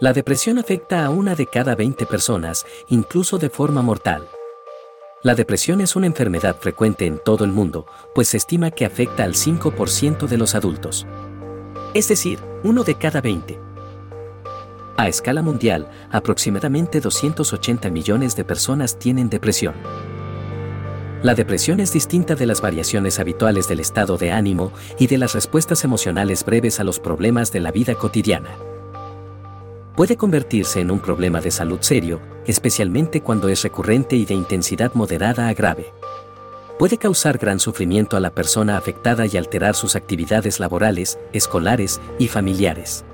La depresión afecta a una de cada 20 personas, incluso de forma mortal. La depresión es una enfermedad frecuente en todo el mundo, pues se estima que afecta al 5% de los adultos. Es decir, uno de cada 20. A escala mundial, aproximadamente 280 millones de personas tienen depresión. La depresión es distinta de las variaciones habituales del estado de ánimo y de las respuestas emocionales breves a los problemas de la vida cotidiana puede convertirse en un problema de salud serio, especialmente cuando es recurrente y de intensidad moderada a grave. Puede causar gran sufrimiento a la persona afectada y alterar sus actividades laborales, escolares y familiares.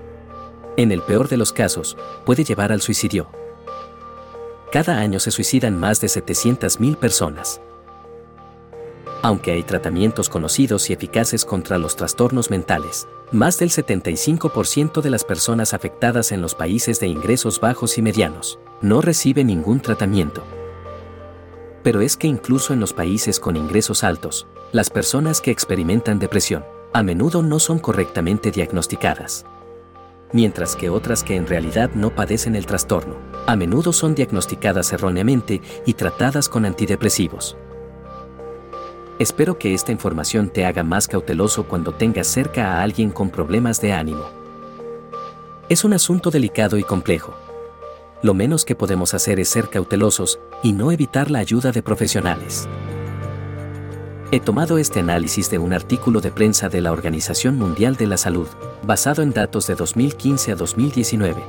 En el peor de los casos, puede llevar al suicidio. Cada año se suicidan más de 700.000 personas. Aunque hay tratamientos conocidos y eficaces contra los trastornos mentales, más del 75% de las personas afectadas en los países de ingresos bajos y medianos no recibe ningún tratamiento. Pero es que incluso en los países con ingresos altos, las personas que experimentan depresión a menudo no son correctamente diagnosticadas. Mientras que otras que en realidad no padecen el trastorno, a menudo son diagnosticadas erróneamente y tratadas con antidepresivos. Espero que esta información te haga más cauteloso cuando tengas cerca a alguien con problemas de ánimo. Es un asunto delicado y complejo. Lo menos que podemos hacer es ser cautelosos y no evitar la ayuda de profesionales. He tomado este análisis de un artículo de prensa de la Organización Mundial de la Salud, basado en datos de 2015 a 2019.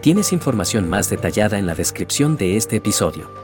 Tienes información más detallada en la descripción de este episodio.